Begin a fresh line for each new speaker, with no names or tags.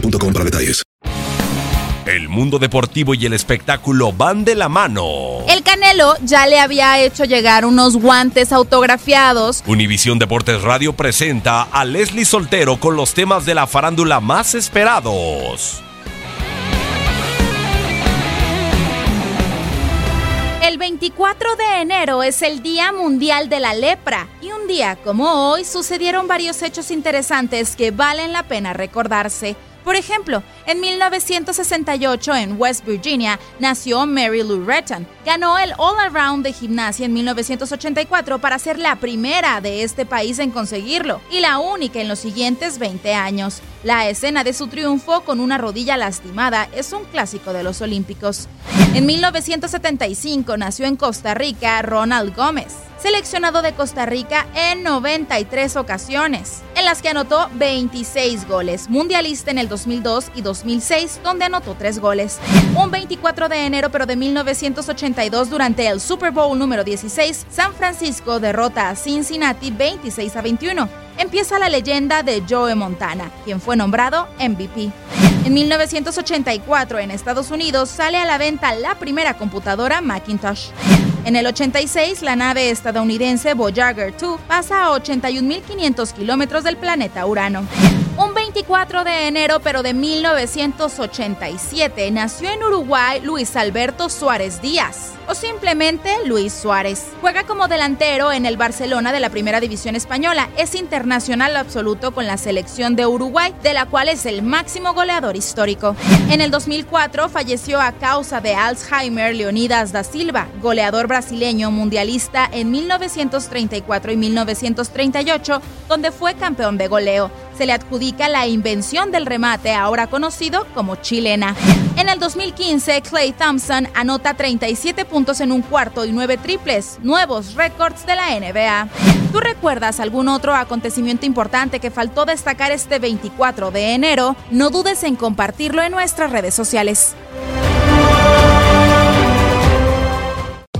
boostmobile.com para detalles.
El mundo deportivo y el espectáculo van de la mano.
El Canelo ya le había hecho llegar unos guantes autografiados.
Univisión Deportes Radio presenta a Leslie Soltero con los temas de la farándula más esperados.
El 24 de enero es el Día Mundial de la Lepra y un día como hoy sucedieron varios hechos interesantes que valen la pena recordarse. Por ejemplo, en 1968 en West Virginia nació Mary Lou Retton. Ganó el All Around de gimnasia en 1984 para ser la primera de este país en conseguirlo y la única en los siguientes 20 años. La escena de su triunfo con una rodilla lastimada es un clásico de los Olímpicos. En 1975 nació en Costa Rica Ronald Gómez, seleccionado de Costa Rica en 93 ocasiones, en las que anotó 26 goles, mundialista en el 2002 y 2006, donde anotó 3 goles. Un 24 de enero pero de 1982 durante el Super Bowl número 16, San Francisco derrota a Cincinnati 26 a 21 empieza la leyenda de Joe Montana, quien fue nombrado MVP. En 1984, en Estados Unidos, sale a la venta la primera computadora Macintosh. En el 86, la nave estadounidense Voyager 2 pasa a 81.500 kilómetros del planeta Urano. Un 24 de enero, pero de 1987, nació en Uruguay Luis Alberto Suárez Díaz, o simplemente Luis Suárez. Juega como delantero en el Barcelona de la Primera División Española. Es internacional absoluto con la selección de Uruguay, de la cual es el máximo goleador histórico. En el 2004 falleció a causa de Alzheimer Leonidas da Silva, goleador brasileño mundialista en 1934 y 1938, donde fue campeón de goleo se le adjudica la invención del remate, ahora conocido como chilena. En el 2015, Clay Thompson anota 37 puntos en un cuarto y 9 triples, nuevos récords de la NBA. ¿Tú recuerdas algún otro acontecimiento importante que faltó destacar este 24 de enero? No dudes en compartirlo en nuestras redes sociales.